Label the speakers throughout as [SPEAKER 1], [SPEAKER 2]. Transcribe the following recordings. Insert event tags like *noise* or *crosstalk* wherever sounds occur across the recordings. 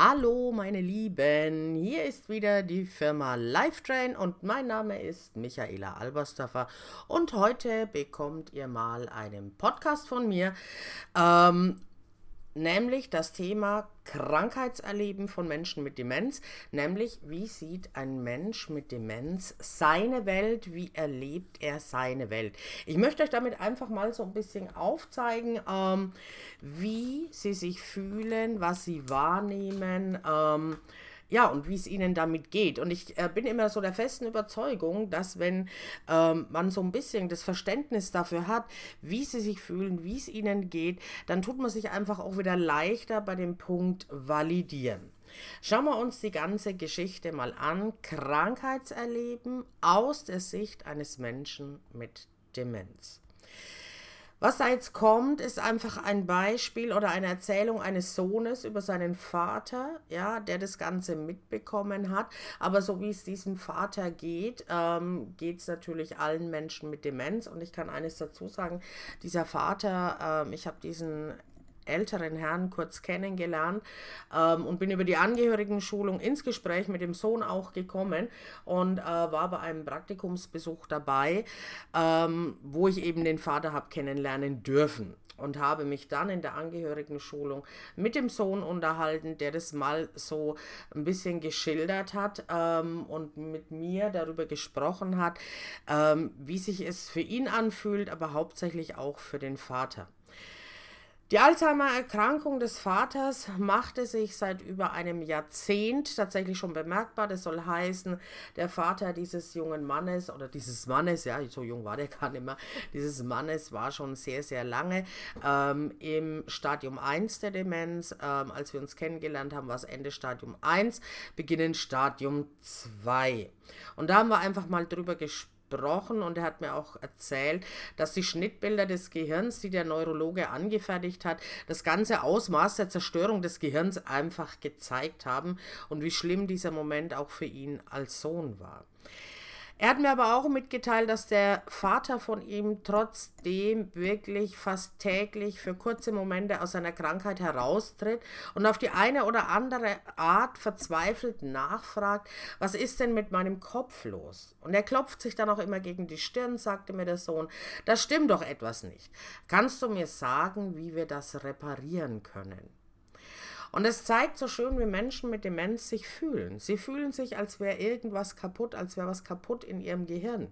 [SPEAKER 1] Hallo meine Lieben, hier ist wieder die Firma Lifetrain und mein Name ist Michaela Alberstoffer und heute bekommt ihr mal einen Podcast von mir. Ähm, nämlich das Thema Krankheitserleben von Menschen mit Demenz, nämlich wie sieht ein Mensch mit Demenz seine Welt, wie erlebt er seine Welt. Ich möchte euch damit einfach mal so ein bisschen aufzeigen, ähm, wie sie sich fühlen, was sie wahrnehmen. Ähm, ja, und wie es ihnen damit geht. Und ich äh, bin immer so der festen Überzeugung, dass wenn ähm, man so ein bisschen das Verständnis dafür hat, wie sie sich fühlen, wie es ihnen geht, dann tut man sich einfach auch wieder leichter bei dem Punkt validieren. Schauen wir uns die ganze Geschichte mal an. Krankheitserleben aus der Sicht eines Menschen mit Demenz. Was da jetzt kommt, ist einfach ein Beispiel oder eine Erzählung eines Sohnes über seinen Vater, ja, der das Ganze mitbekommen hat. Aber so wie es diesem Vater geht, ähm, geht es natürlich allen Menschen mit Demenz. Und ich kann eines dazu sagen, dieser Vater, ähm, ich habe diesen älteren Herrn kurz kennengelernt ähm, und bin über die Angehörigenschulung ins Gespräch mit dem Sohn auch gekommen und äh, war bei einem Praktikumsbesuch dabei, ähm, wo ich eben den Vater habe kennenlernen dürfen und habe mich dann in der Angehörigenschulung mit dem Sohn unterhalten, der das mal so ein bisschen geschildert hat ähm, und mit mir darüber gesprochen hat, ähm, wie sich es für ihn anfühlt, aber hauptsächlich auch für den Vater. Die Alzheimer-Erkrankung des Vaters machte sich seit über einem Jahrzehnt tatsächlich schon bemerkbar. Das soll heißen, der Vater dieses jungen Mannes oder dieses Mannes, ja, so jung war der *laughs* gar nicht mehr, dieses Mannes war schon sehr, sehr lange ähm, im Stadium 1 der Demenz. Ähm, als wir uns kennengelernt haben, war es Ende Stadium 1, beginnend Stadium 2. Und da haben wir einfach mal drüber gesprochen gesprochen und er hat mir auch erzählt, dass die Schnittbilder des Gehirns, die der Neurologe angefertigt hat, das ganze Ausmaß der Zerstörung des Gehirns einfach gezeigt haben und wie schlimm dieser Moment auch für ihn als Sohn war. Er hat mir aber auch mitgeteilt, dass der Vater von ihm trotzdem wirklich fast täglich für kurze Momente aus seiner Krankheit heraustritt und auf die eine oder andere Art verzweifelt nachfragt, was ist denn mit meinem Kopf los? Und er klopft sich dann auch immer gegen die Stirn, sagte mir der Sohn, da stimmt doch etwas nicht. Kannst du mir sagen, wie wir das reparieren können? Und es zeigt so schön, wie Menschen mit Demenz sich fühlen. Sie fühlen sich, als wäre irgendwas kaputt, als wäre was kaputt in ihrem Gehirn.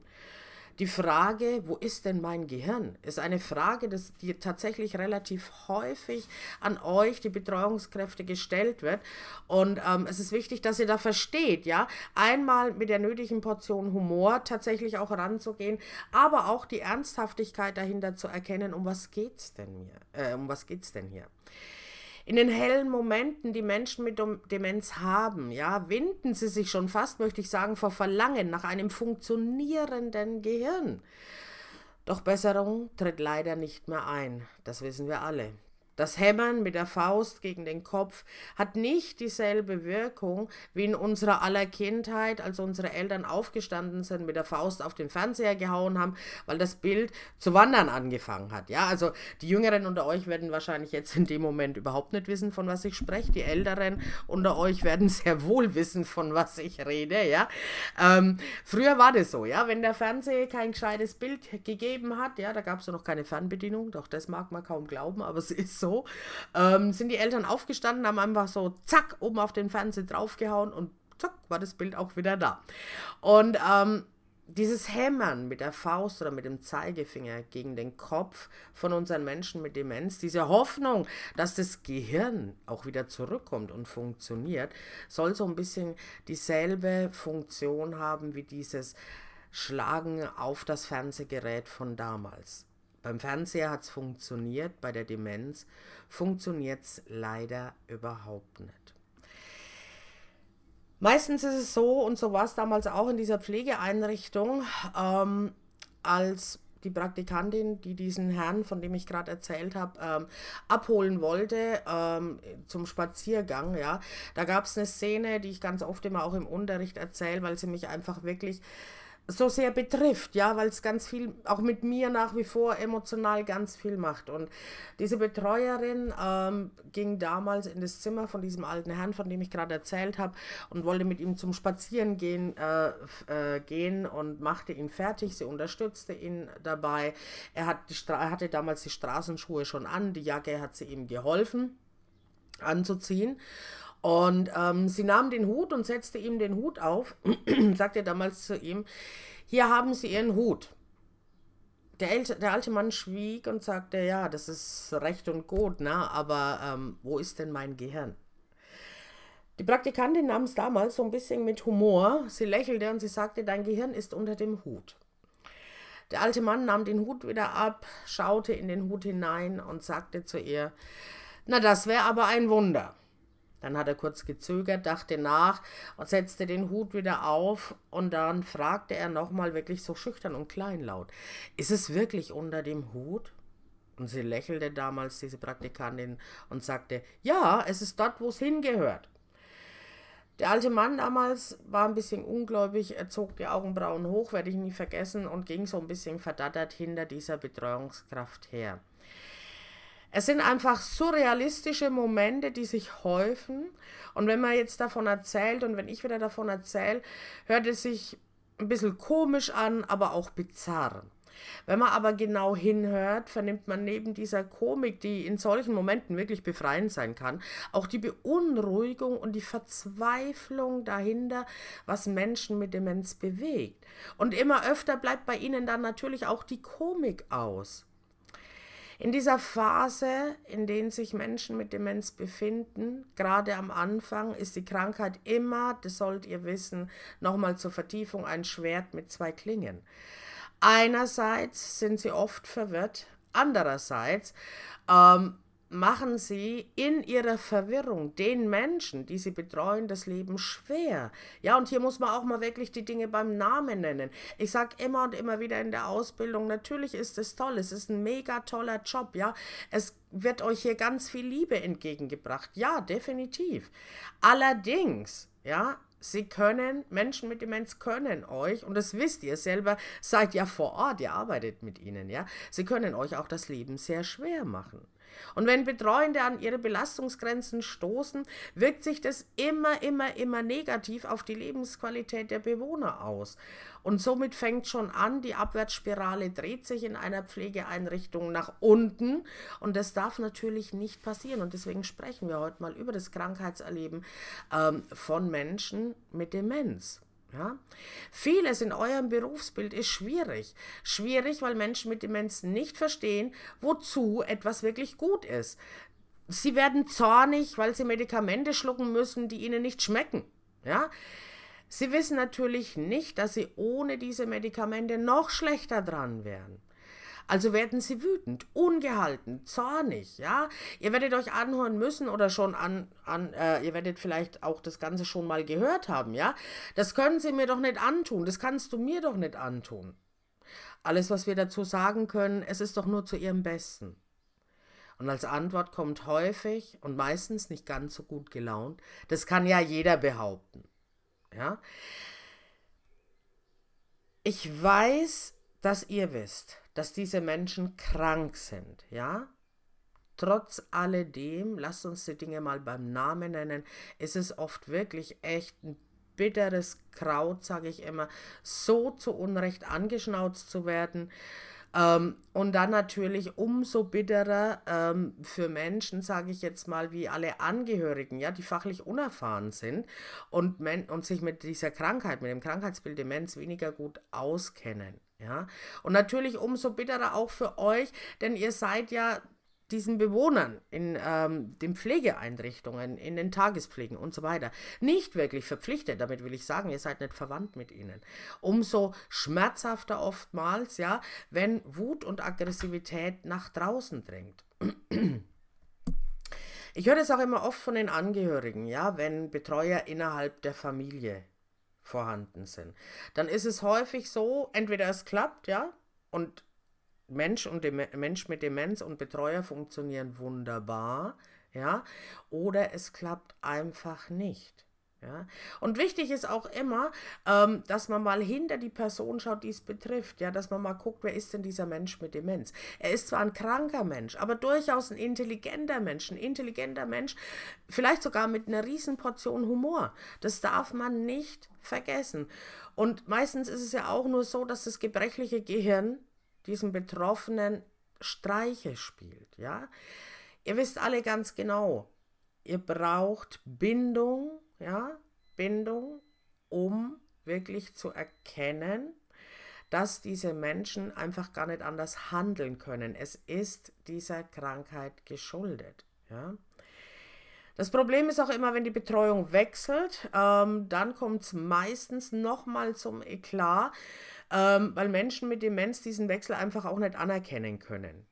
[SPEAKER 1] Die Frage, wo ist denn mein Gehirn, ist eine Frage, die tatsächlich relativ häufig an euch, die Betreuungskräfte, gestellt wird. Und ähm, es ist wichtig, dass ihr da versteht, ja, einmal mit der nötigen Portion Humor tatsächlich auch ranzugehen, aber auch die Ernsthaftigkeit dahinter zu erkennen, um was geht's denn mir, äh, um was geht's denn hier? In den hellen Momenten, die Menschen mit Demenz haben, ja, winden sie sich schon fast, möchte ich sagen, vor Verlangen nach einem funktionierenden Gehirn. Doch Besserung tritt leider nicht mehr ein, das wissen wir alle. Das Hämmern mit der Faust gegen den Kopf hat nicht dieselbe Wirkung wie in unserer aller Kindheit, als unsere Eltern aufgestanden sind, mit der Faust auf den Fernseher gehauen haben, weil das Bild zu wandern angefangen hat. Ja, also die Jüngeren unter euch werden wahrscheinlich jetzt in dem Moment überhaupt nicht wissen, von was ich spreche. Die Älteren unter euch werden sehr wohl wissen, von was ich rede. Ja, ähm, früher war das so. Ja, wenn der Fernseher kein gescheites Bild gegeben hat, ja, da gab es noch keine Fernbedienung. Doch das mag man kaum glauben, aber es ist so so, ähm, sind die Eltern aufgestanden, haben einfach so zack oben auf den Fernseher draufgehauen und zack war das Bild auch wieder da. Und ähm, dieses Hämmern mit der Faust oder mit dem Zeigefinger gegen den Kopf von unseren Menschen mit Demenz, diese Hoffnung, dass das Gehirn auch wieder zurückkommt und funktioniert, soll so ein bisschen dieselbe Funktion haben wie dieses Schlagen auf das Fernsehgerät von damals. Beim Fernseher hat es funktioniert, bei der Demenz funktioniert es leider überhaupt nicht. Meistens ist es so, und so war es damals auch in dieser Pflegeeinrichtung, ähm, als die Praktikantin, die diesen Herrn, von dem ich gerade erzählt habe, ähm, abholen wollte ähm, zum Spaziergang, ja, da gab es eine Szene, die ich ganz oft immer auch im Unterricht erzähle, weil sie mich einfach wirklich so sehr betrifft, ja, weil es ganz viel, auch mit mir nach wie vor emotional ganz viel macht. Und diese Betreuerin ähm, ging damals in das Zimmer von diesem alten Herrn, von dem ich gerade erzählt habe, und wollte mit ihm zum Spazierengehen äh, äh, gehen und machte ihn fertig. Sie unterstützte ihn dabei. Er, hat die er hatte damals die Straßenschuhe schon an, die Jacke hat sie ihm geholfen anzuziehen. Und ähm, sie nahm den Hut und setzte ihm den Hut auf, *clears throat* sagte damals zu ihm, hier haben Sie Ihren Hut. Der, älte, der alte Mann schwieg und sagte, ja, das ist recht und gut, ne? aber ähm, wo ist denn mein Gehirn? Die Praktikantin nahm es damals so ein bisschen mit Humor. Sie lächelte und sie sagte, dein Gehirn ist unter dem Hut. Der alte Mann nahm den Hut wieder ab, schaute in den Hut hinein und sagte zu ihr, na, das wäre aber ein Wunder. Dann hat er kurz gezögert, dachte nach und setzte den Hut wieder auf und dann fragte er nochmal wirklich so schüchtern und kleinlaut, ist es wirklich unter dem Hut? Und sie lächelte damals, diese Praktikantin, und sagte, ja, es ist dort, wo es hingehört. Der alte Mann damals war ein bisschen ungläubig, er zog die Augenbrauen hoch, werde ich nie vergessen, und ging so ein bisschen verdattert hinter dieser Betreuungskraft her. Es sind einfach surrealistische Momente, die sich häufen. Und wenn man jetzt davon erzählt und wenn ich wieder davon erzähle, hört es sich ein bisschen komisch an, aber auch bizarr. Wenn man aber genau hinhört, vernimmt man neben dieser Komik, die in solchen Momenten wirklich befreiend sein kann, auch die Beunruhigung und die Verzweiflung dahinter, was Menschen mit Demenz bewegt. Und immer öfter bleibt bei ihnen dann natürlich auch die Komik aus. In dieser Phase, in der sich Menschen mit Demenz befinden, gerade am Anfang, ist die Krankheit immer, das sollt ihr wissen, nochmal zur Vertiefung ein Schwert mit zwei Klingen. Einerseits sind sie oft verwirrt, andererseits ähm, machen sie in ihrer Verwirrung den Menschen, die sie betreuen, das Leben schwer. Ja, und hier muss man auch mal wirklich die Dinge beim Namen nennen. Ich sage immer und immer wieder in der Ausbildung, natürlich ist es toll, es ist ein mega toller Job, ja. Es wird euch hier ganz viel Liebe entgegengebracht. Ja, definitiv. Allerdings, ja, Sie können, Menschen mit Demenz können euch, und das wisst ihr selber, seid ja vor Ort, ihr arbeitet mit ihnen, ja. Sie können euch auch das Leben sehr schwer machen. Und wenn Betreuende an ihre Belastungsgrenzen stoßen, wirkt sich das immer, immer, immer negativ auf die Lebensqualität der Bewohner aus. Und somit fängt schon an, die Abwärtsspirale dreht sich in einer Pflegeeinrichtung nach unten. Und das darf natürlich nicht passieren. Und deswegen sprechen wir heute mal über das Krankheitserleben ähm, von Menschen mit Demenz. Ja? Vieles in eurem Berufsbild ist schwierig. Schwierig, weil Menschen mit Demenz nicht verstehen, wozu etwas wirklich gut ist. Sie werden zornig, weil sie Medikamente schlucken müssen, die ihnen nicht schmecken. Ja? Sie wissen natürlich nicht, dass sie ohne diese Medikamente noch schlechter dran wären. Also werden sie wütend, ungehalten, zornig, ja. Ihr werdet euch anhören müssen oder schon an, an äh, ihr werdet vielleicht auch das Ganze schon mal gehört haben, ja. Das können sie mir doch nicht antun, das kannst du mir doch nicht antun. Alles, was wir dazu sagen können, es ist doch nur zu ihrem Besten. Und als Antwort kommt häufig und meistens nicht ganz so gut gelaunt, das kann ja jeder behaupten. Ja? Ich weiß, dass ihr wisst, dass diese Menschen krank sind, ja? Trotz alledem, lasst uns die Dinge mal beim Namen nennen, ist es oft wirklich echt ein bitteres Kraut, sage ich immer, so zu Unrecht angeschnauzt zu werden. Ähm, und dann natürlich umso bitterer ähm, für Menschen, sage ich jetzt mal, wie alle Angehörigen, ja, die fachlich unerfahren sind und, und sich mit dieser Krankheit, mit dem Krankheitsbild Demenz weniger gut auskennen. Ja, und natürlich umso bitterer auch für euch, denn ihr seid ja diesen Bewohnern in ähm, den Pflegeeinrichtungen, in den Tagespflegen und so weiter nicht wirklich verpflichtet. Damit will ich sagen, ihr seid nicht verwandt mit ihnen. Umso schmerzhafter oftmals, ja, wenn Wut und Aggressivität nach draußen dringt. Ich höre das auch immer oft von den Angehörigen, ja, wenn Betreuer innerhalb der Familie vorhanden sind. Dann ist es häufig so, entweder es klappt, ja, und Mensch und Dem Mensch mit Demenz und Betreuer funktionieren wunderbar, ja, oder es klappt einfach nicht. Ja? Und wichtig ist auch immer, ähm, dass man mal hinter die Person schaut, die es betrifft. Ja? Dass man mal guckt, wer ist denn dieser Mensch mit Demenz? Er ist zwar ein kranker Mensch, aber durchaus ein intelligenter Mensch. Ein intelligenter Mensch, vielleicht sogar mit einer riesen Portion Humor. Das darf man nicht vergessen. Und meistens ist es ja auch nur so, dass das gebrechliche Gehirn diesem Betroffenen Streiche spielt. Ja? Ihr wisst alle ganz genau, ihr braucht Bindung ja, Bindung, um wirklich zu erkennen, dass diese Menschen einfach gar nicht anders handeln können. Es ist dieser Krankheit geschuldet. Ja. Das Problem ist auch immer, wenn die Betreuung wechselt, ähm, dann kommt es meistens nochmal zum Eklat, ähm, weil Menschen mit Demenz diesen Wechsel einfach auch nicht anerkennen können.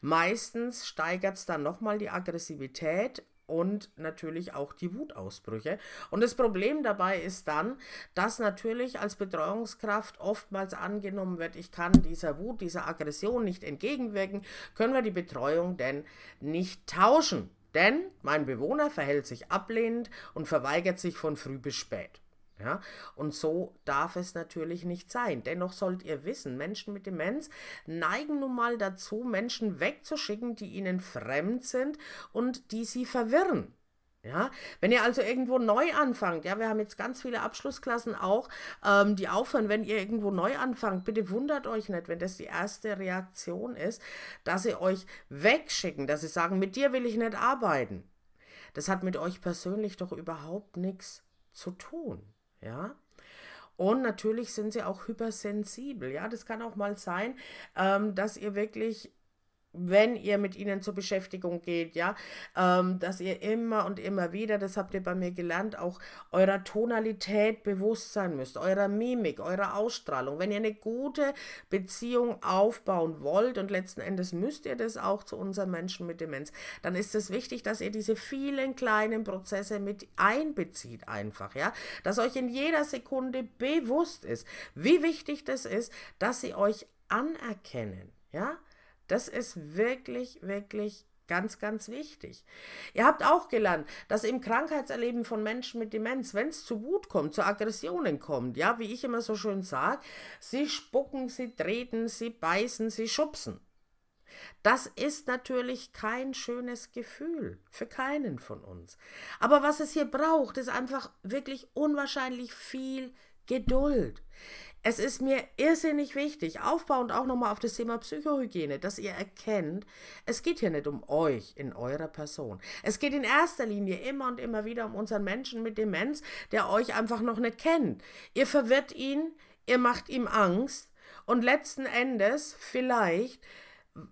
[SPEAKER 1] Meistens steigert es dann nochmal die Aggressivität und natürlich auch die Wutausbrüche. Und das Problem dabei ist dann, dass natürlich als Betreuungskraft oftmals angenommen wird, ich kann dieser Wut, dieser Aggression nicht entgegenwirken, können wir die Betreuung denn nicht tauschen. Denn mein Bewohner verhält sich ablehnend und verweigert sich von früh bis spät. Ja, und so darf es natürlich nicht sein. Dennoch sollt ihr wissen, Menschen mit Demenz neigen nun mal dazu, Menschen wegzuschicken, die ihnen fremd sind und die sie verwirren. Ja, wenn ihr also irgendwo neu anfangt, ja, wir haben jetzt ganz viele Abschlussklassen auch, ähm, die aufhören, wenn ihr irgendwo neu anfangt, bitte wundert euch nicht, wenn das die erste Reaktion ist, dass sie euch wegschicken, dass sie sagen, mit dir will ich nicht arbeiten. Das hat mit euch persönlich doch überhaupt nichts zu tun ja. Und natürlich sind sie auch hypersensibel, ja. Das kann auch mal sein, ähm, dass ihr wirklich wenn ihr mit ihnen zur Beschäftigung geht, ja, ähm, dass ihr immer und immer wieder, das habt ihr bei mir gelernt, auch eurer Tonalität bewusst sein müsst, eurer Mimik, eurer Ausstrahlung. Wenn ihr eine gute Beziehung aufbauen wollt und letzten Endes müsst ihr das auch zu unseren Menschen mit Demenz, dann ist es wichtig, dass ihr diese vielen kleinen Prozesse mit einbezieht einfach, ja, dass euch in jeder Sekunde bewusst ist, wie wichtig das ist, dass sie euch anerkennen, ja, das ist wirklich, wirklich ganz, ganz wichtig. Ihr habt auch gelernt, dass im Krankheitserleben von Menschen mit Demenz, wenn es zu Wut kommt, zu Aggressionen kommt, ja, wie ich immer so schön sage, sie spucken, sie treten, sie beißen, sie schubsen. Das ist natürlich kein schönes Gefühl für keinen von uns. Aber was es hier braucht, ist einfach wirklich unwahrscheinlich viel Geduld. Es ist mir irrsinnig wichtig, aufbauend auch nochmal auf das Thema Psychohygiene, dass ihr erkennt, es geht hier nicht um euch in eurer Person. Es geht in erster Linie immer und immer wieder um unseren Menschen mit Demenz, der euch einfach noch nicht kennt. Ihr verwirrt ihn, ihr macht ihm Angst und letzten Endes vielleicht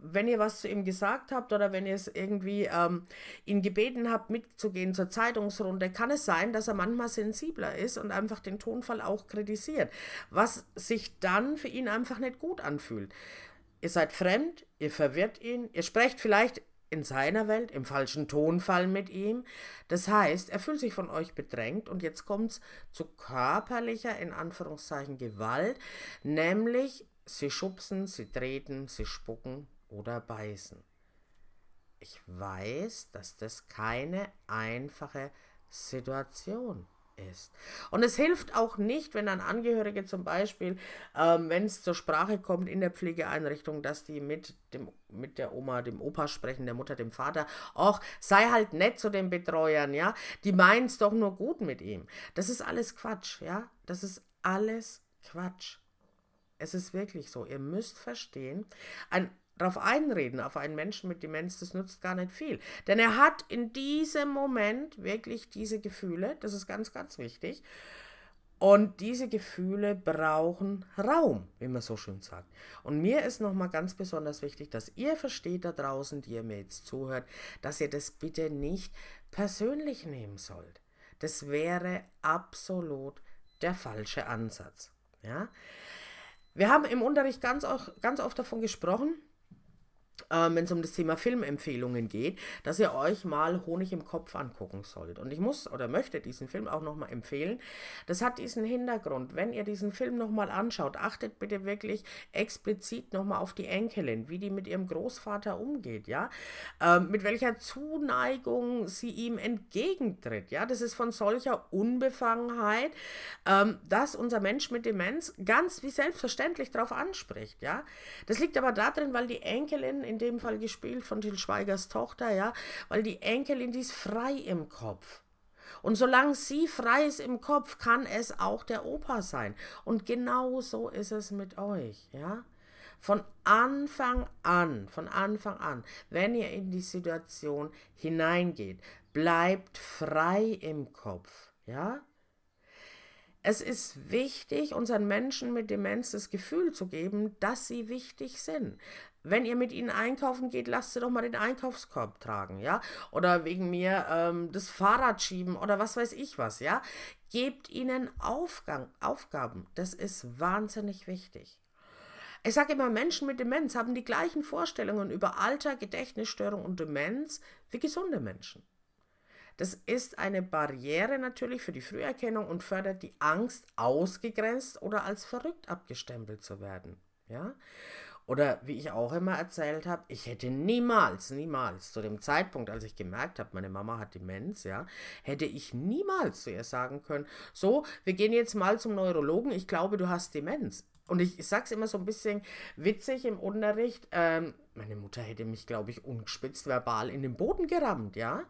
[SPEAKER 1] wenn ihr was zu ihm gesagt habt oder wenn ihr es irgendwie ähm, ihn gebeten habt, mitzugehen zur Zeitungsrunde, kann es sein, dass er manchmal sensibler ist und einfach den Tonfall auch kritisiert, was sich dann für ihn einfach nicht gut anfühlt. Ihr seid fremd, ihr verwirrt ihn, ihr sprecht vielleicht in seiner Welt im falschen Tonfall mit ihm. Das heißt, er fühlt sich von euch bedrängt und jetzt kommt es zu körperlicher, in Anführungszeichen, Gewalt, nämlich sie schubsen, sie treten, sie spucken, oder beißen. Ich weiß, dass das keine einfache Situation ist. Und es hilft auch nicht, wenn ein Angehörige zum Beispiel, ähm, wenn es zur Sprache kommt in der Pflegeeinrichtung, dass die mit, dem, mit der Oma, dem Opa sprechen, der Mutter, dem Vater, ach, sei halt nett zu den Betreuern, ja, die meinen es doch nur gut mit ihm. Das ist alles Quatsch, ja, das ist alles Quatsch. Es ist wirklich so. Ihr müsst verstehen, ein darauf einreden, auf einen Menschen mit Demenz, das nutzt gar nicht viel. Denn er hat in diesem Moment wirklich diese Gefühle, das ist ganz, ganz wichtig. Und diese Gefühle brauchen Raum, wie man so schön sagt. Und mir ist nochmal ganz besonders wichtig, dass ihr versteht da draußen, die ihr mir jetzt zuhört, dass ihr das bitte nicht persönlich nehmen sollt. Das wäre absolut der falsche Ansatz. Ja? Wir haben im Unterricht ganz, auch, ganz oft davon gesprochen, ähm, wenn es um das Thema Filmempfehlungen geht, dass ihr euch mal Honig im Kopf angucken sollt. Und ich muss oder möchte diesen Film auch nochmal empfehlen. Das hat diesen Hintergrund. Wenn ihr diesen Film nochmal anschaut, achtet bitte wirklich explizit nochmal auf die Enkelin, wie die mit ihrem Großvater umgeht, ja. Ähm, mit welcher Zuneigung sie ihm entgegentritt, ja. Das ist von solcher Unbefangenheit, ähm, dass unser Mensch mit Demenz ganz wie selbstverständlich darauf anspricht, ja. Das liegt aber darin, weil die Enkelin in dem Fall gespielt von Til Schweigers Tochter, ja, weil die Enkelin, die ist frei im Kopf. Und solange sie frei ist im Kopf, kann es auch der Opa sein. Und genau so ist es mit euch, ja. Von Anfang an, von Anfang an, wenn ihr in die Situation hineingeht, bleibt frei im Kopf, ja. Es ist wichtig, unseren Menschen mit Demenz das Gefühl zu geben, dass sie wichtig sind. Wenn ihr mit ihnen einkaufen geht, lasst sie doch mal den Einkaufskorb tragen, ja? Oder wegen mir ähm, das Fahrrad schieben oder was weiß ich was, ja? Gebt ihnen Aufgang, Aufgaben. Das ist wahnsinnig wichtig. Ich sage immer, Menschen mit Demenz haben die gleichen Vorstellungen über Alter, Gedächtnisstörung und Demenz wie gesunde Menschen. Das ist eine Barriere natürlich für die Früherkennung und fördert die Angst, ausgegrenzt oder als verrückt abgestempelt zu werden. Ja? Oder wie ich auch immer erzählt habe, ich hätte niemals, niemals zu dem Zeitpunkt, als ich gemerkt habe, meine Mama hat Demenz, ja, hätte ich niemals zu ihr sagen können, so, wir gehen jetzt mal zum Neurologen, ich glaube, du hast Demenz. Und ich, ich sag's immer so ein bisschen witzig im Unterricht, ähm, meine Mutter hätte mich, glaube ich, ungespitzt verbal in den Boden gerammt, ja.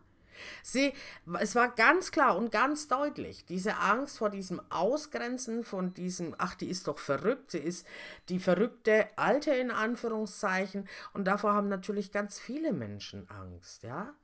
[SPEAKER 1] Sie, es war ganz klar und ganz deutlich, diese Angst vor diesem Ausgrenzen, von diesem, ach, die ist doch verrückt, sie ist die verrückte Alte in Anführungszeichen. Und davor haben natürlich ganz viele Menschen Angst, ja.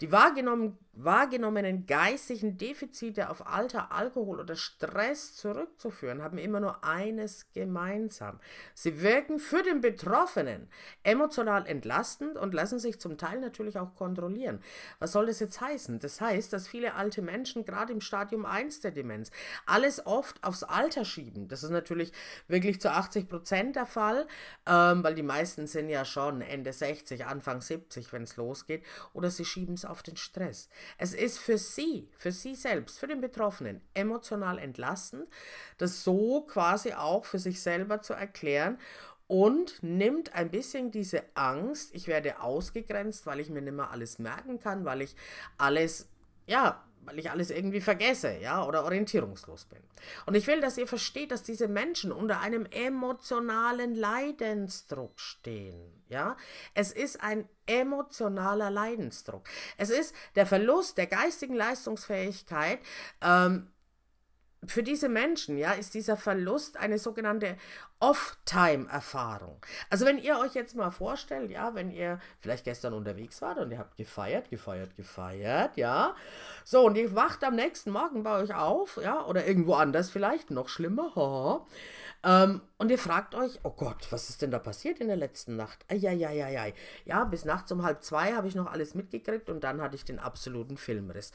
[SPEAKER 1] Die wahrgenommen, wahrgenommenen geistigen Defizite auf Alter, Alkohol oder Stress zurückzuführen, haben immer nur eines gemeinsam. Sie wirken für den Betroffenen emotional entlastend und lassen sich zum Teil natürlich auch kontrollieren. Was soll das jetzt heißen? Das heißt, dass viele alte Menschen gerade im Stadium 1 der Demenz alles oft aufs Alter schieben. Das ist natürlich wirklich zu 80 Prozent der Fall, ähm, weil die meisten sind ja schon Ende 60, Anfang 70, wenn es losgeht, oder sie schieben es auf den Stress. Es ist für sie, für sie selbst, für den Betroffenen emotional entlastend, das so quasi auch für sich selber zu erklären und nimmt ein bisschen diese Angst, ich werde ausgegrenzt, weil ich mir nicht mehr alles merken kann, weil ich alles, ja, weil ich alles irgendwie vergesse, ja, oder orientierungslos bin. Und ich will, dass ihr versteht, dass diese Menschen unter einem emotionalen Leidensdruck stehen, ja. Es ist ein emotionaler Leidensdruck. Es ist der Verlust der geistigen Leistungsfähigkeit, ähm, für diese Menschen, ja, ist dieser Verlust eine sogenannte Off-Time-Erfahrung. Also wenn ihr euch jetzt mal vorstellt, ja, wenn ihr vielleicht gestern unterwegs wart und ihr habt gefeiert, gefeiert, gefeiert, ja, so und ihr wacht am nächsten Morgen bei euch auf, ja, oder irgendwo anders vielleicht, noch schlimmer, haha, ähm, und ihr fragt euch, oh Gott, was ist denn da passiert in der letzten Nacht? Eieieiei. Ja, bis nachts um halb zwei habe ich noch alles mitgekriegt und dann hatte ich den absoluten Filmriss.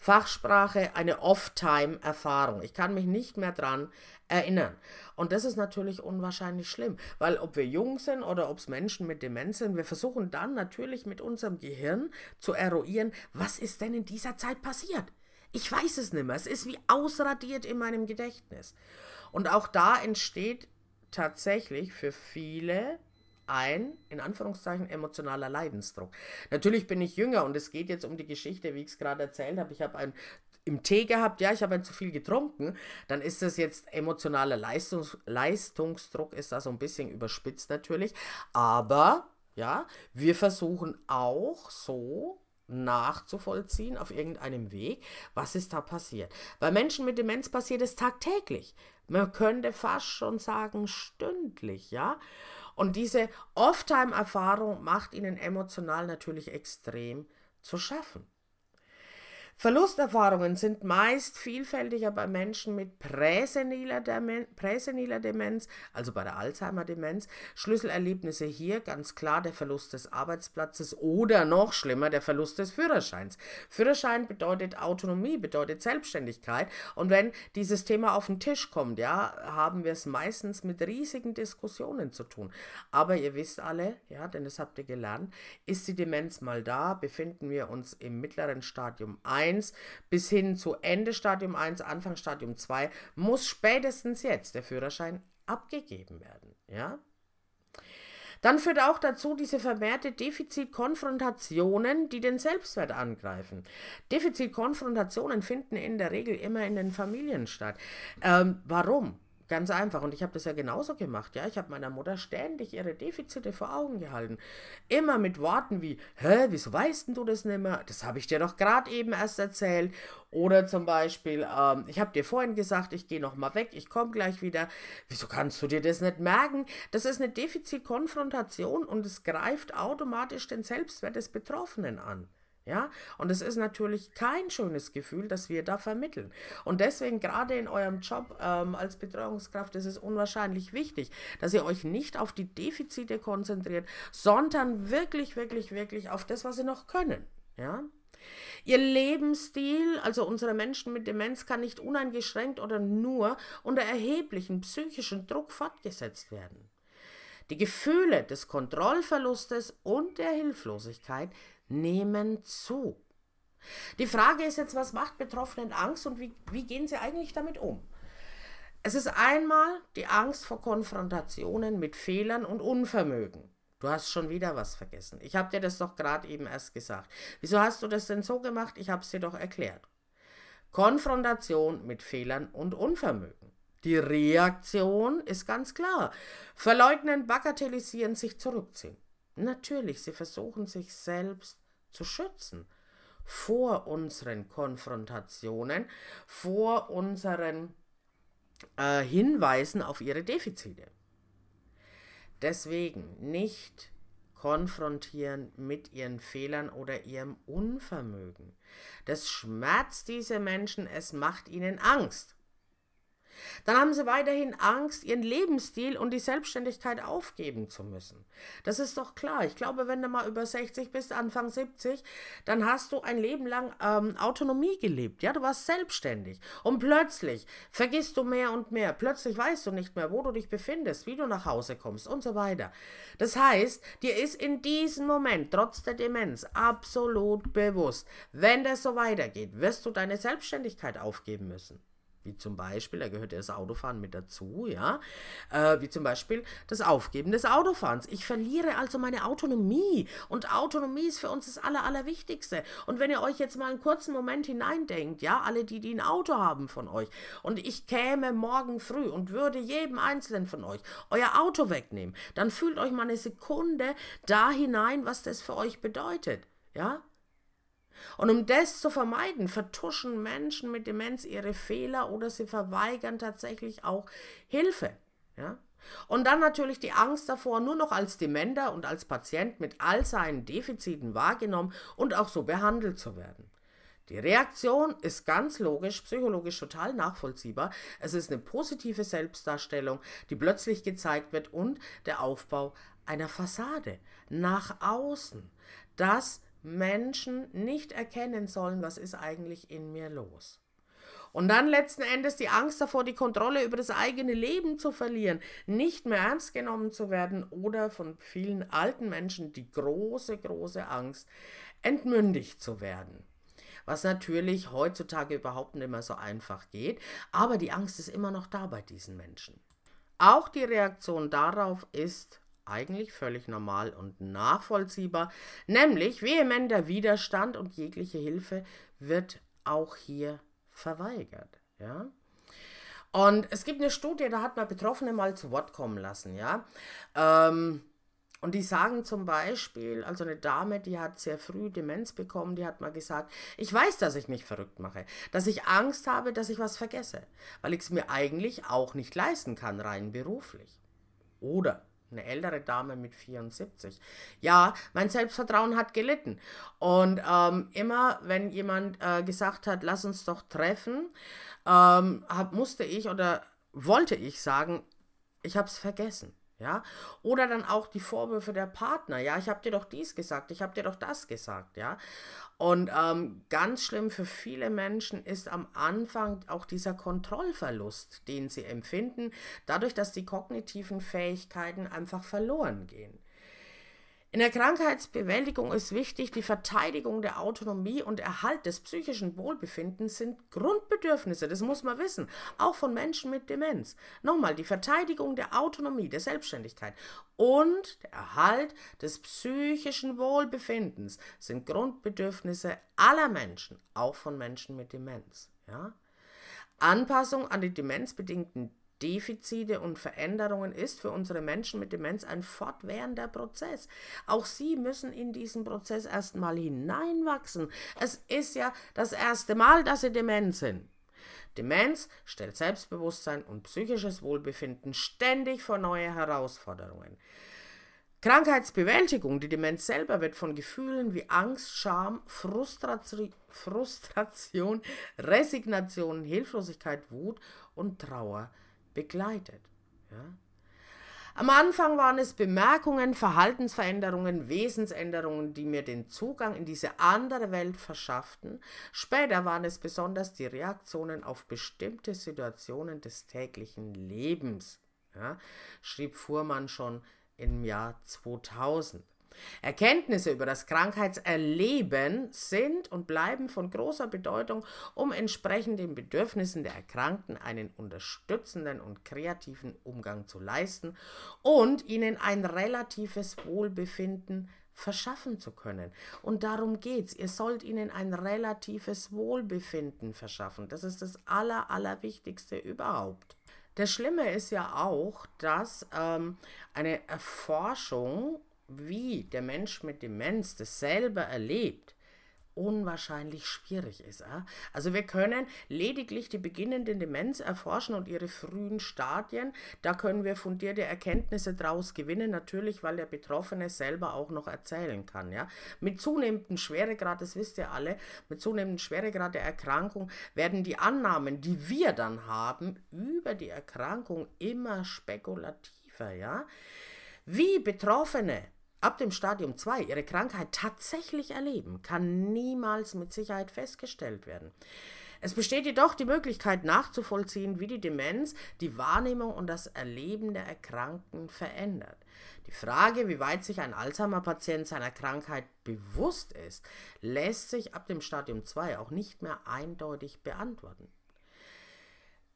[SPEAKER 1] Fachsprache eine Off-Time-Erfahrung. Ich kann mich nicht mehr dran erinnern. Und das ist natürlich unwahrscheinlich schlimm, weil ob wir jung sind oder ob es Menschen mit Demenz sind, wir versuchen dann natürlich mit unserem Gehirn zu eruieren, was ist denn in dieser Zeit passiert. Ich weiß es nicht mehr. Es ist wie ausradiert in meinem Gedächtnis. Und auch da entsteht tatsächlich für viele ein, in Anführungszeichen, emotionaler Leidensdruck. Natürlich bin ich jünger und es geht jetzt um die Geschichte, wie ich es gerade erzählt habe. Ich habe ein im Tee gehabt, ja, ich habe ein zu viel getrunken, dann ist das jetzt emotionaler Leistungs Leistungsdruck, ist da so ein bisschen überspitzt natürlich. Aber, ja, wir versuchen auch so nachzuvollziehen auf irgendeinem Weg, was ist da passiert. Bei Menschen mit Demenz passiert es tagtäglich. Man könnte fast schon sagen stündlich, ja. Und diese Off-Time-Erfahrung macht ihnen emotional natürlich extrem zu schaffen. Verlusterfahrungen sind meist vielfältiger bei Menschen mit präseniler, Demen präseniler Demenz, also bei der Alzheimer-Demenz. Schlüsselerlebnisse hier ganz klar der Verlust des Arbeitsplatzes oder noch schlimmer der Verlust des Führerscheins. Führerschein bedeutet Autonomie, bedeutet Selbstständigkeit und wenn dieses Thema auf den Tisch kommt, ja, haben wir es meistens mit riesigen Diskussionen zu tun. Aber ihr wisst alle, ja, denn das habt ihr gelernt, ist die Demenz mal da, befinden wir uns im mittleren Stadium 1 1 bis hin zu Ende Stadium 1, Anfang Stadium 2 muss spätestens jetzt der Führerschein abgegeben werden. Ja? Dann führt auch dazu diese vermehrte Defizitkonfrontationen, die den Selbstwert angreifen. Defizitkonfrontationen finden in der Regel immer in den Familien statt. Ähm, warum? Ganz einfach. Und ich habe das ja genauso gemacht. Ja, ich habe meiner Mutter ständig ihre Defizite vor Augen gehalten. Immer mit Worten wie, hä, wieso weißt du das nicht mehr? Das habe ich dir doch gerade eben erst erzählt. Oder zum Beispiel, ähm, ich habe dir vorhin gesagt, ich gehe nochmal weg, ich komme gleich wieder. Wieso kannst du dir das nicht merken? Das ist eine Defizitkonfrontation und es greift automatisch den Selbstwert des Betroffenen an. Ja, und es ist natürlich kein schönes Gefühl, das wir da vermitteln. Und deswegen gerade in eurem Job ähm, als Betreuungskraft ist es unwahrscheinlich wichtig, dass ihr euch nicht auf die Defizite konzentriert, sondern wirklich, wirklich, wirklich auf das, was sie noch können. Ja, Ihr Lebensstil, also unsere Menschen mit Demenz, kann nicht uneingeschränkt oder nur unter erheblichem psychischen Druck fortgesetzt werden. Die Gefühle des Kontrollverlustes und der Hilflosigkeit nehmen zu. Die Frage ist jetzt, was macht Betroffenen Angst und wie, wie gehen sie eigentlich damit um? Es ist einmal die Angst vor Konfrontationen mit Fehlern und Unvermögen. Du hast schon wieder was vergessen. Ich habe dir das doch gerade eben erst gesagt. Wieso hast du das denn so gemacht? Ich habe es dir doch erklärt. Konfrontation mit Fehlern und Unvermögen. Die Reaktion ist ganz klar. Verleugnen, bagatellisieren, sich zurückziehen. Natürlich, sie versuchen sich selbst zu schützen vor unseren Konfrontationen, vor unseren äh, Hinweisen auf ihre Defizite. Deswegen nicht konfrontieren mit ihren Fehlern oder ihrem Unvermögen. Das schmerzt diese Menschen, es macht ihnen Angst. Dann haben sie weiterhin Angst, ihren Lebensstil und die Selbstständigkeit aufgeben zu müssen. Das ist doch klar. Ich glaube, wenn du mal über 60 bist, Anfang 70, dann hast du ein Leben lang ähm, Autonomie gelebt. Ja, du warst selbstständig. Und plötzlich vergisst du mehr und mehr. Plötzlich weißt du nicht mehr, wo du dich befindest, wie du nach Hause kommst und so weiter. Das heißt, dir ist in diesem Moment, trotz der Demenz, absolut bewusst, wenn das so weitergeht, wirst du deine Selbstständigkeit aufgeben müssen wie zum Beispiel, da gehört ja das Autofahren mit dazu, ja, äh, wie zum Beispiel das Aufgeben des Autofahrens. Ich verliere also meine Autonomie und Autonomie ist für uns das Aller, Allerwichtigste. Und wenn ihr euch jetzt mal einen kurzen Moment hineindenkt, ja, alle die, die ein Auto haben von euch und ich käme morgen früh und würde jedem Einzelnen von euch euer Auto wegnehmen, dann fühlt euch mal eine Sekunde da hinein, was das für euch bedeutet, ja, und um das zu vermeiden, vertuschen Menschen mit Demenz ihre Fehler oder sie verweigern tatsächlich auch Hilfe. Ja? Und dann natürlich die Angst davor, nur noch als Dementer und als Patient mit all seinen Defiziten wahrgenommen und auch so behandelt zu werden. Die Reaktion ist ganz logisch, psychologisch total nachvollziehbar. Es ist eine positive Selbstdarstellung, die plötzlich gezeigt wird und der Aufbau einer Fassade nach außen. Das Menschen nicht erkennen sollen, was ist eigentlich in mir los. Und dann letzten Endes die Angst davor, die Kontrolle über das eigene Leben zu verlieren, nicht mehr ernst genommen zu werden oder von vielen alten Menschen die große, große Angst, entmündigt zu werden. Was natürlich heutzutage überhaupt nicht mehr so einfach geht, aber die Angst ist immer noch da bei diesen Menschen. Auch die Reaktion darauf ist eigentlich völlig normal und nachvollziehbar, nämlich vehementer Widerstand und jegliche Hilfe wird auch hier verweigert. Ja? Und es gibt eine Studie, da hat man Betroffene mal zu Wort kommen lassen, ja. Ähm, und die sagen zum Beispiel, also eine Dame, die hat sehr früh Demenz bekommen, die hat mal gesagt, ich weiß, dass ich mich verrückt mache, dass ich Angst habe, dass ich was vergesse, weil ich es mir eigentlich auch nicht leisten kann, rein beruflich. Oder eine ältere Dame mit 74. Ja, mein Selbstvertrauen hat gelitten. Und ähm, immer, wenn jemand äh, gesagt hat, lass uns doch treffen, ähm, hab, musste ich oder wollte ich sagen, ich habe es vergessen. Ja, oder dann auch die Vorwürfe der Partner. Ja, ich habe dir doch dies gesagt, ich habe dir doch das gesagt. Ja, und ähm, ganz schlimm für viele Menschen ist am Anfang auch dieser Kontrollverlust, den sie empfinden, dadurch, dass die kognitiven Fähigkeiten einfach verloren gehen. In der Krankheitsbewältigung ist wichtig, die Verteidigung der Autonomie und Erhalt des psychischen Wohlbefindens sind Grundbedürfnisse, das muss man wissen, auch von Menschen mit Demenz. Nochmal, die Verteidigung der Autonomie, der Selbstständigkeit und der Erhalt des psychischen Wohlbefindens sind Grundbedürfnisse aller Menschen, auch von Menschen mit Demenz. Ja? Anpassung an die demenzbedingten Defizite und Veränderungen ist für unsere Menschen mit Demenz ein fortwährender Prozess. Auch sie müssen in diesen Prozess erstmal hineinwachsen. Es ist ja das erste Mal, dass sie dement sind. Demenz stellt Selbstbewusstsein und psychisches Wohlbefinden ständig vor neue Herausforderungen. Krankheitsbewältigung, die Demenz selber wird von Gefühlen wie Angst, Scham, Frustration, Frustration *laughs* Resignation, Hilflosigkeit, Wut und Trauer begleitet. Ja? Am Anfang waren es Bemerkungen, Verhaltensveränderungen, Wesensänderungen, die mir den Zugang in diese andere Welt verschafften. Später waren es besonders die Reaktionen auf bestimmte Situationen des täglichen Lebens, ja, schrieb Fuhrmann schon im Jahr 2000. Erkenntnisse über das Krankheitserleben sind und bleiben von großer Bedeutung, um entsprechend den Bedürfnissen der Erkrankten einen unterstützenden und kreativen Umgang zu leisten und ihnen ein relatives Wohlbefinden verschaffen zu können. Und darum geht's. Ihr sollt ihnen ein relatives Wohlbefinden verschaffen. Das ist das Aller, Allerwichtigste überhaupt. Das Schlimme ist ja auch, dass ähm, eine Erforschung wie der Mensch mit Demenz das selber erlebt, unwahrscheinlich schwierig ist. Also wir können lediglich die beginnende Demenz erforschen und ihre frühen Stadien. Da können wir fundierte Erkenntnisse daraus gewinnen, natürlich, weil der Betroffene selber auch noch erzählen kann. Ja? Mit zunehmendem Schweregrad, das wisst ihr alle, mit zunehmendem Schweregrad der Erkrankung werden die Annahmen, die wir dann haben, über die Erkrankung immer spekulativer. Ja? Wie Betroffene ab dem Stadium 2 ihre Krankheit tatsächlich erleben, kann niemals mit Sicherheit festgestellt werden. Es besteht jedoch die Möglichkeit nachzuvollziehen, wie die Demenz die Wahrnehmung und das Erleben der Erkrankten verändert. Die Frage, wie weit sich ein Alzheimer-Patient seiner Krankheit bewusst ist, lässt sich ab dem Stadium 2 auch nicht mehr eindeutig beantworten.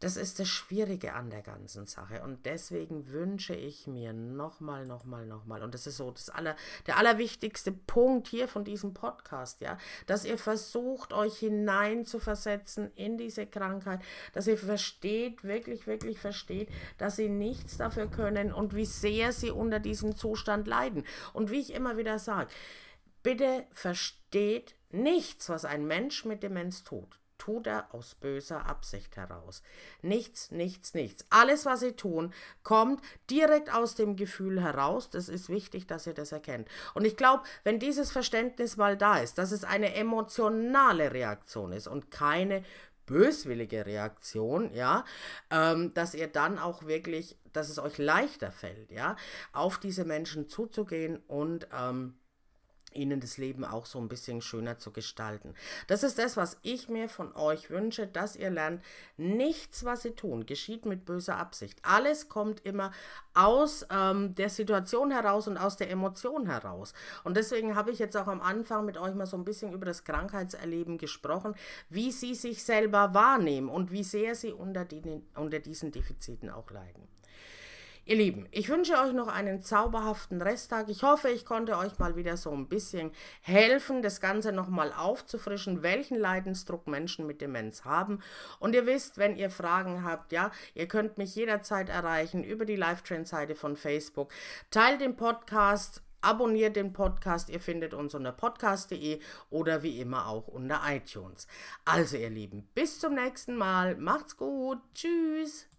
[SPEAKER 1] Das ist das Schwierige an der ganzen Sache. Und deswegen wünsche ich mir nochmal, nochmal, nochmal, und das ist so das aller, der allerwichtigste Punkt hier von diesem Podcast, ja, dass ihr versucht, euch hineinzuversetzen in diese Krankheit, dass ihr versteht, wirklich, wirklich versteht, dass sie nichts dafür können und wie sehr sie unter diesem Zustand leiden. Und wie ich immer wieder sage, bitte versteht nichts, was ein Mensch mit Demenz tut tut er aus böser Absicht heraus. Nichts, nichts, nichts. Alles, was sie tun, kommt direkt aus dem Gefühl heraus. Das ist wichtig, dass ihr das erkennt. Und ich glaube, wenn dieses Verständnis mal da ist, dass es eine emotionale Reaktion ist und keine böswillige Reaktion, ja, ähm, dass ihr dann auch wirklich, dass es euch leichter fällt, ja, auf diese Menschen zuzugehen und ähm, ihnen das Leben auch so ein bisschen schöner zu gestalten. Das ist das, was ich mir von euch wünsche, dass ihr lernt, nichts, was sie tun, geschieht mit böser Absicht. Alles kommt immer aus ähm, der Situation heraus und aus der Emotion heraus. Und deswegen habe ich jetzt auch am Anfang mit euch mal so ein bisschen über das Krankheitserleben gesprochen, wie sie sich selber wahrnehmen und wie sehr sie unter, die, unter diesen Defiziten auch leiden. Ihr Lieben, ich wünsche euch noch einen zauberhaften Resttag. Ich hoffe, ich konnte euch mal wieder so ein bisschen helfen, das Ganze nochmal aufzufrischen, welchen Leidensdruck Menschen mit Demenz haben. Und ihr wisst, wenn ihr Fragen habt, ja, ihr könnt mich jederzeit erreichen über die Live-Trend-Seite von Facebook. Teilt den Podcast, abonniert den Podcast. Ihr findet uns unter podcast.de oder wie immer auch unter iTunes. Also, ihr Lieben, bis zum nächsten Mal. Macht's gut. Tschüss.